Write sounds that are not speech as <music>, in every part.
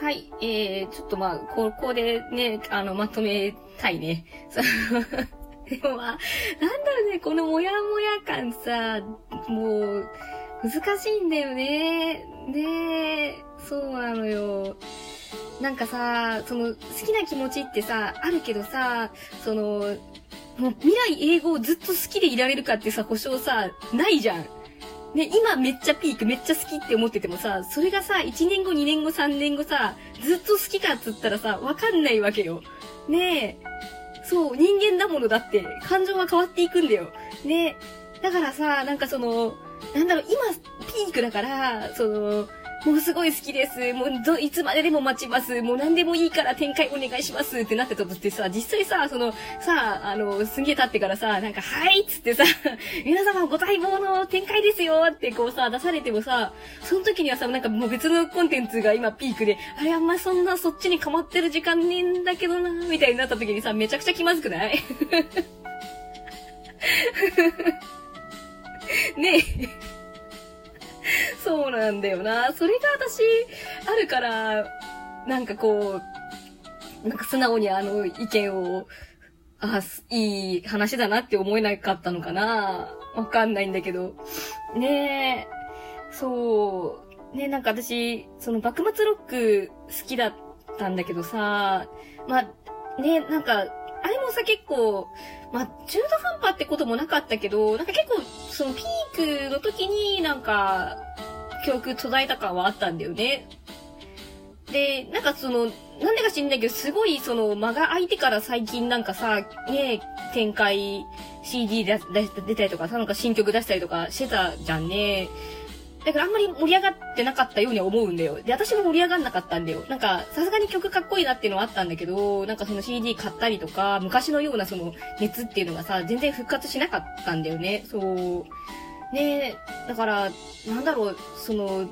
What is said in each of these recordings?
はい。えー、ちょっとまあ、ここでね、あの、まとめたいね。<laughs> でもまあ、なんだろうね、このモヤモヤ感さ、もう、難しいんだよね。ねそうなのよ。なんかさ、その、好きな気持ちってさ、あるけどさ、その、もう未来英語をずっと好きでいられるかってさ、保証さ、ないじゃん。ね、今めっちゃピーク、めっちゃ好きって思っててもさ、それがさ、1年後、2年後、3年後さ、ずっと好きかっつったらさ、わかんないわけよ。ねえ。そう、人間だものだって、感情は変わっていくんだよ。ねだからさ、なんかその、なんだろう、今、ピークだから、その、もうすごい好きです。もうど、いつまででも待ちます。もう何でもいいから展開お願いします。ってなってたとってさ、実際さ、その、さ、あの、すげえ経ってからさ、なんか、はいっつってさ、<laughs> 皆様ご待望の展開ですよってこうさ、出されてもさ、その時にはさ、なんかもう別のコンテンツが今ピークで、あれあんまそんなそっちにかまってる時間ねんだけどな、みたいになった時にさ、めちゃくちゃ気まずくない？<laughs> な。それが私、あるから、なんかこう、なんか素直にあの意見を、あ、いい話だなって思えなかったのかな。わかんないんだけど。ねえ、そう。ねなんか私、その幕末ロック好きだったんだけどさ、まあ、ねなんか、あれもさ結構、まあ、中途半端ってこともなかったけど、なんか結構、そのピークの時になんか、曲途絶えた感はあったんだよね。で、なんかその、なんでか知んないけど、すごいその間が空いてから最近なんかさ、ね、展開 CD 出出たりとかさ、なんか新曲出したりとかしてたじゃんね。だからあんまり盛り上がってなかったように思うんだよ。で、私も盛り上がんなかったんだよ。なんか、さすがに曲かっこいいなっていうのはあったんだけど、なんかその CD 買ったりとか、昔のようなその熱っていうのがさ、全然復活しなかったんだよね。そう。ねだから、なんだろう、その、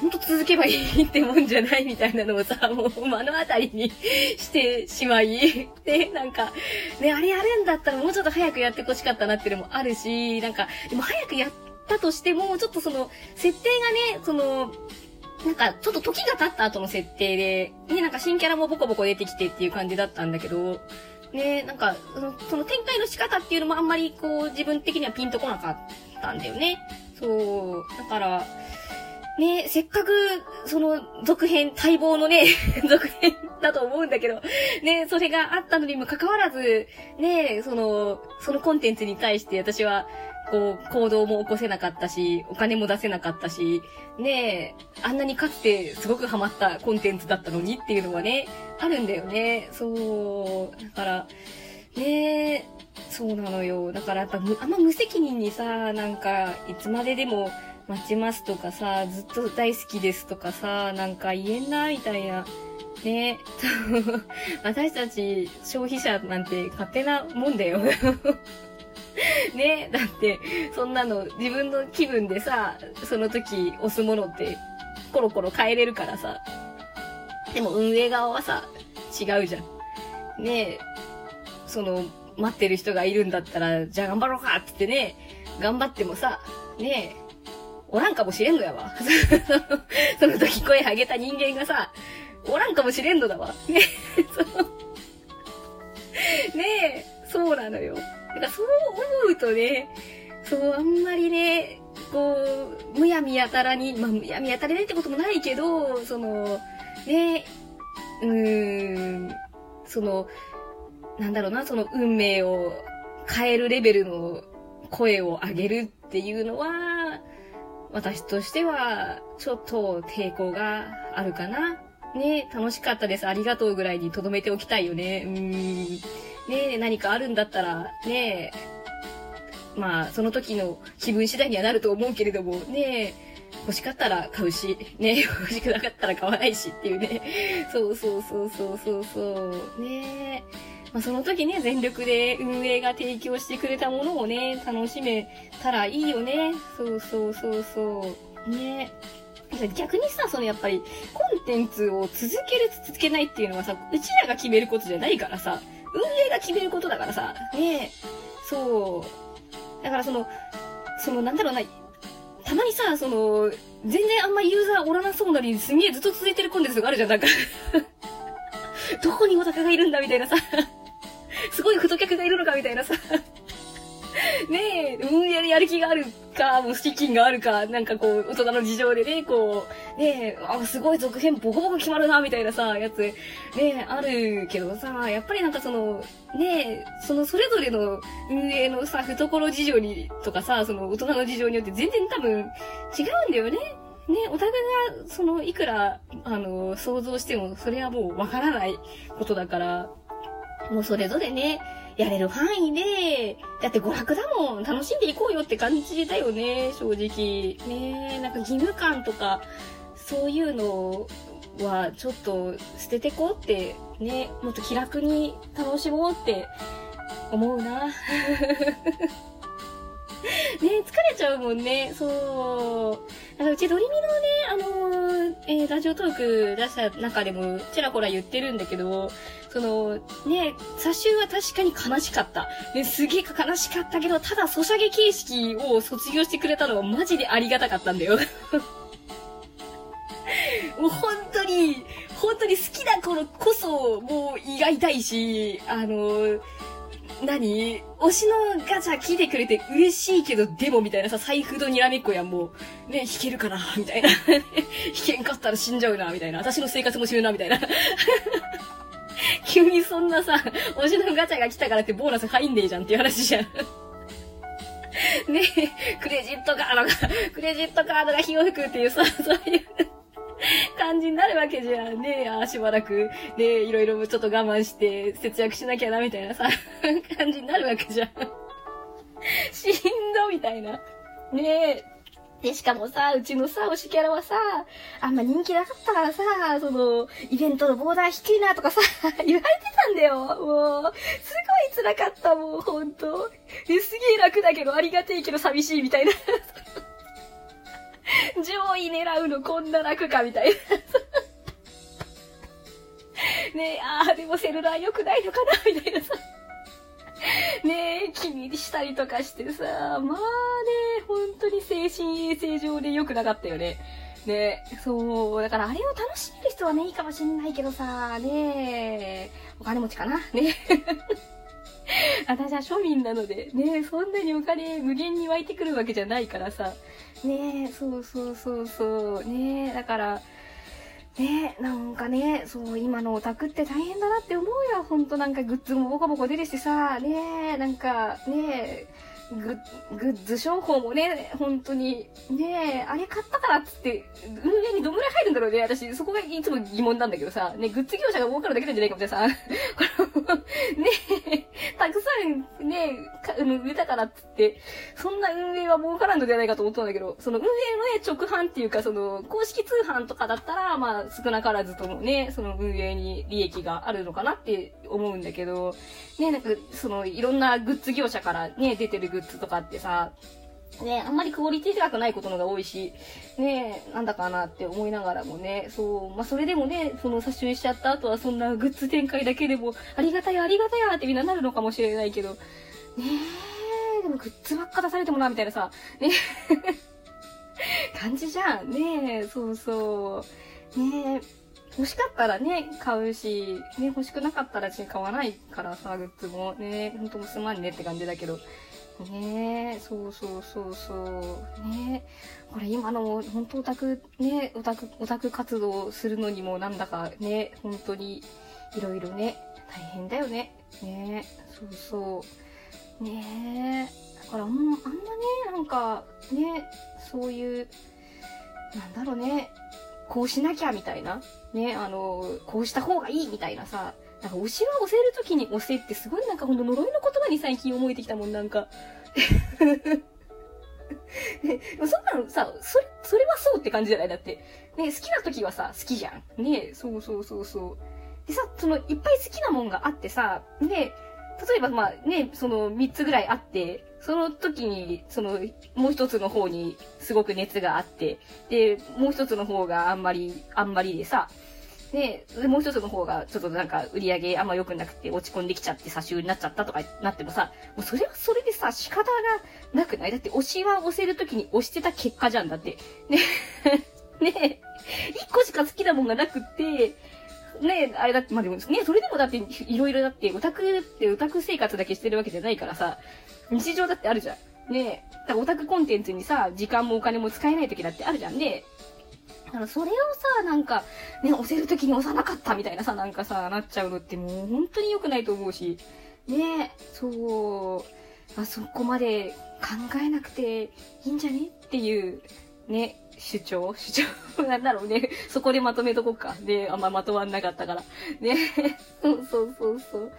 ほんと続けばいいってもんじゃないみたいなのをさ、<laughs> もう目の当たりにしてしまい、で、<laughs> なんか、ね、あれやるんだったらもうちょっと早くやってほしかったなっていうのもあるし、なんか、でも早くやっったとしても、ちょっとその、設定がね、その、なんか、ちょっと時が経った後の設定で、ね、なんか新キャラもボコボコ出てきてっていう感じだったんだけど、ね、なんか、その、その展開の仕方っていうのもあんまりこう、自分的にはピンとこなかった。たんだよね。そう。だから、ね、せっかく、その、続編、待望のね、<laughs> 続編だと思うんだけど、ね、それがあったのにもかかわらず、ね、その、そのコンテンツに対して私は、こう、行動も起こせなかったし、お金も出せなかったし、ねえ、あんなにかつてすごくハマったコンテンツだったのにっていうのはね、あるんだよね。そう。だから、ねえ、そうなのよ。だからやっぱあんま無責任にさ、なんか、いつまででも待ちますとかさ、ずっと大好きですとかさ、なんか言えんな、みたいな。ね <laughs> 私たち消費者なんて勝手なもんだよ <laughs> ねだって、そんなの自分の気分でさ、その時押すものってコロコロ変えれるからさ。でも運営側はさ、違うじゃん。ね、その、待ってる人がいるんだったら、じゃあ頑張ろうかって言ってね、頑張ってもさ、ねえ、おらんかもしれんのやわ。<laughs> その時声上げた人間がさ、おらんかもしれんのだわ。ねえ、そう。ね、そうなのよ。なんかそう思うとね、そう、あんまりね、こう、むやみやたらに、まあ、むやみやたらねってこともないけど、その、ね、うーん、その、なんだろうな、その運命を変えるレベルの声を上げるっていうのは、私としては、ちょっと抵抗があるかな。ね、楽しかったです。ありがとうぐらいに留めておきたいよね。うん。ね何かあるんだったら、ねまあ、その時の気分次第にはなると思うけれども、ね欲しかったら買うし、ね <laughs> 欲しくなかったら買わないしっていうね。そうそうそうそうそうそう。ねまあ、その時ね、全力で運営が提供してくれたものをね、楽しめたらいいよね。そうそうそうそう。ね逆にさ、そのやっぱり、コンテンツを続ける続けないっていうのはさ、うちらが決めることじゃないからさ、運営が決めることだからさ、ねそう。だからその、そのなんだろうな、たまにさ、その、全然あんまユーザーおらなそうなのにすげえずっと続いてるコンテンツがあるじゃん、なんか <laughs> どこにオタクがいるんだみたいなさすごい太客がいるのかみたいなさ <laughs> ねえ、運営でやる気があるか、もう資金があるか、なんかこう、大人の事情でね、こう、ねえ、あ、すごい続編ボコボコ決まるな、みたいなさ、やつ、ねえ、あるけどさ、やっぱりなんかその、ねえ、そのそれぞれの運営のさ、懐事情に、とかさ、その大人の事情によって全然多分違うんだよね。ね、お互いが、その、いくら、あの、想像しても、それはもうわからないことだから、もうそれぞれね、やれる範囲で、だって娯楽だもん、楽しんでいこうよって感じだよね、正直。ねなんか義務感とか、そういうのはちょっと捨ててこうって、ね、もっと気楽に楽しもうって思うな。<laughs> ね疲れちゃうもんね、そう。だかうちドリミのね、えー、ラジオトーク出した中でもちらほら言ってるんだけど、その、ね、撮集は確かに悲しかった。ね、すげえ悲しかったけど、ただ、ソシャゲ形式を卒業してくれたのはマジでありがたかったんだよ。<laughs> もう本当に、本当に好きな頃こそ、もう胃が痛いし、あの何？推しのガチャ来てくれて嬉しいけど、でもみたいなさ、財布とにらめっこやん、もう。ね、弾けるかな？みたいな。<laughs> 弾けんかったら死んじゃうな、みたいな。私の生活も死ぬな、みたいな。<laughs> 急にそんなさ、推しのガチャが来たからってボーナス入んねえじゃんっていう話じゃん。<laughs> ねえ、クレジットカードが、クレジットカードが火を吹くっていうさ、そういう <laughs> 感じになるわけじゃんね。あしばらく、ねいろいろちょっと我慢して節約しなきゃな、みたいなさ、<laughs> 感じになるわけじゃん。<laughs> しんど、みたいな。ねえ。で、しかもさ、うちのさ、推しキャラはさ、あんま人気なかったからさ、その、イベントのボーダー低いなとかさ、言われてたんだよ。もう、すごい辛かった、もう、ほんと。すげえ楽だけど、ありがてえけど寂しいみたいな。上位狙うのこんな楽かみたいな。<laughs> ねえ、ああ、でもセルラー良くないのかなみたいなさ。ねえ、気にしたりとかしてさ、まあね、本当に精神衛生上で良くなかったよね。ねそう、だからあれを楽しめる人はね、いいかもしんないけどさ、ねえお金持ちかなねえ <laughs> 私は庶民なので、ねそんなにお金無限に湧いてくるわけじゃないからさ、ねそうそうそうそう、ねだから、ねなんかね、そう、今のオタクって大変だなって思うよ。ほんとなんかグッズもボコボコ出るしさ、ねなんかねググッズ商法もね、本当に、ねあれ買ったからっつって、運営にどんぐらい入るんだろうね。私、そこがいつも疑問なんだけどさ、ね、グッズ業者が儲かるだけなんじゃないかみたいなさ、<laughs> ねたくさんね、売れたからっつって、そんな運営は儲からんのではないかと思ったんだけど、その運営のね、直販っていうか、その、公式通販とかだったら、まあ、少なからずともね、その運営に利益があるのかなって思うんだけど、ね、なんか、その、いろんなグッズ業者からね、出てるグッズとかってさ、ね、あんまりクオリティ高くないことのが多いし、ね、なんだかなって思いながらもね、そう、まあ、それでもね、その撮影しちゃった後はそんなグッズ展開だけでも、ありがたや、ありがたやってみんななるのかもしれないけど、ねえ、でもグッズばっか出されてもな、みたいなさ、ね <laughs> 感じじゃん。ねえ、そうそう。ねえ、欲しかったらね、買うし、ね、欲しくなかったら買わないからさ、グッズも。ね、ほんともすまんねって感じだけど。ねそうそうそうそう。ねこれ今の、本当オタク、ね、オタク、オタク活動するのにもなんだかね、本当に、いろいろね、大変だよね。ねえそうそう。ねえだからあん、あんまね、なんか、ね、そういう、なんだろうね、こうしなきゃみたいな、ね、あの、こうした方がいいみたいなさ、なんか推しは押せるときに押せってすごいなんかほんと呪いの言葉に最近思えてきたもん、なんか。<laughs> ね、そんなのさ、それ、それはそうって感じじゃない？だって。ね、好きな時はさ、好きじゃん。ね、そうそうそうそう。でさ、その、いっぱい好きなもんがあってさ、ね、例えばまあね、その3つぐらいあって、その時に、その、もう一つの方にすごく熱があって、で、もう一つの方があんまり、あんまりでさ、で、もう一つの方が、ちょっとなんか、売り上げあんま良くなくて落ち込んできちゃって差し売りになっちゃったとかなってもさ、もうそれはそれでさ、仕方がなくない？だって押しは押せるときに押してた結果じゃんだって。ね。ね一個しか好きなもんがなくって、ねあれだって、まあでもね、それでもだって、いろいろだって、オタクってオタク生活だけしてるわけじゃないからさ、日常だってあるじゃん。ねだからオタクコンテンツにさ、時間もお金も使えない時だってあるじゃんね。だからそれをさ、なんか、ね、押せる時に押さなかったみたいなさ、なんかさ、なっちゃうのってもう本当に良くないと思うし。ねそう、あそこまで考えなくていいんじゃねっていう、ね、主張？主張？<laughs> なんだろうね。そこでまとめとこっか。で、あんままとまんなかったから。ね。<laughs> そうそうそうそう。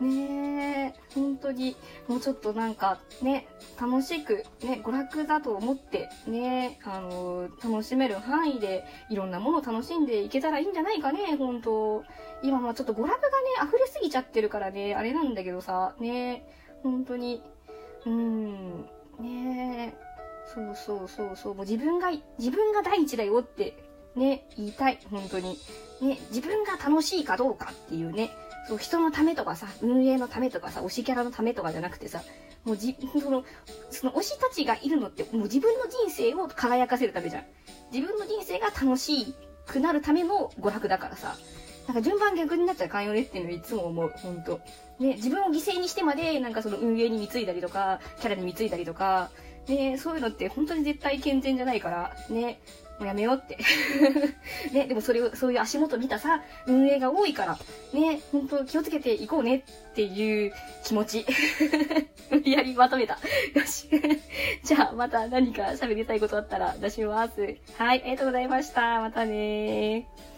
ねえ、本当に、もうちょっとなんかね、楽しく、ね、娯楽だと思って、ね、あのー、楽しめる範囲で、いろんなものを楽しんでいけたらいいんじゃないかね、本当今まあちょっと娯楽がね、溢れすぎちゃってるからね、あれなんだけどさ、ね、本当に、うん、ねそうそうそうそう、もう自分が、自分が第一だよって、ね、言いたい、本当に。ね、自分が楽しいかどうかっていうね、そう、人のためとかさ、運営のためとかさ、推しキャラのためとかじゃなくてさ、もうじ、<laughs> その、その推したちがいるのって、もう自分の人生を輝かせるためじゃん。自分の人生が楽しくなるための娯楽だからさ。なんか順番逆になっちゃうかんよねっていうのいつも思う、ほんと。ね、自分を犠牲にしてまで、なんかその運営に貢いだりとか、キャラに貢いだりとか、ね、そういうのって本当に絶対健全じゃないから、ね、もうやめようって。<laughs> ね、でもそれを、そういう足元見たさ、運営が多いから、ね、本当気をつけていこうねっていう気持ち。<laughs> 無理やりまとめた。よし。<laughs> じゃあ、また何か喋りたいことあったら出します。はい、ありがとうございました。またねー。